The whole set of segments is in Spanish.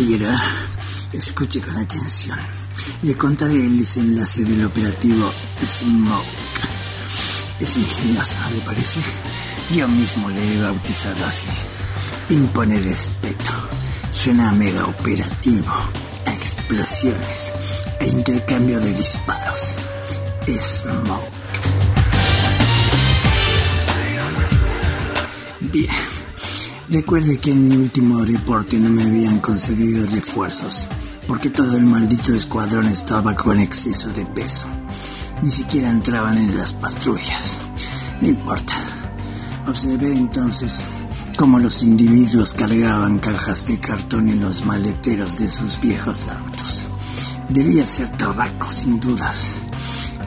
Figueroa, escuche con atención. Le contaré el desenlace del operativo Smoke. Es ingenioso, ¿no le parece? Yo mismo le he bautizado así. Impone respeto. Suena a mega operativo, a explosiones, a intercambio de disparos. Smoke. Bien. Recuerde que en mi último reporte no me habían concedido refuerzos, porque todo el maldito escuadrón estaba con exceso de peso. Ni siquiera entraban en las patrullas. No importa. Observé entonces cómo los individuos cargaban cajas de cartón en los maleteros de sus viejos autos. Debía ser tabaco, sin dudas.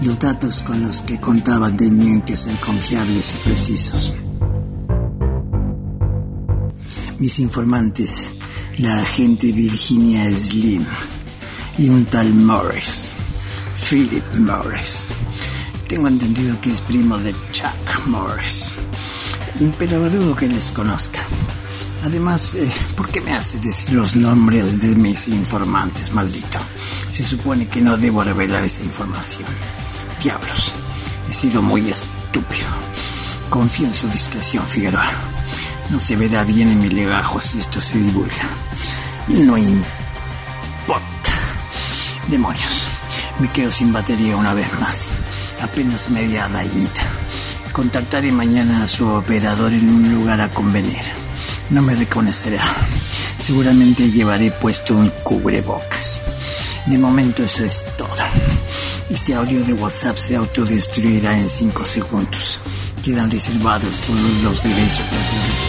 Los datos con los que contaban tenían que ser confiables y precisos. Mis informantes, la agente Virginia Slim y un tal Morris, Philip Morris. Tengo entendido que es primo de Chuck Morris, pero dudo que les conozca. Además, eh, ¿por qué me hace decir los nombres de mis informantes, maldito? Se supone que no debo revelar esa información. Diablos, he sido muy estúpido. Confío en su discreción, Figueroa. No se verá bien en mi legajo si esto se divulga. No importa. Demonios. Me quedo sin batería una vez más. Apenas media rayita. Contactaré mañana a su operador en un lugar a convenir. No me reconocerá. Seguramente llevaré puesto un cubrebocas. De momento eso es todo. Este audio de WhatsApp se autodestruirá en 5 segundos. Quedan reservados todos los derechos de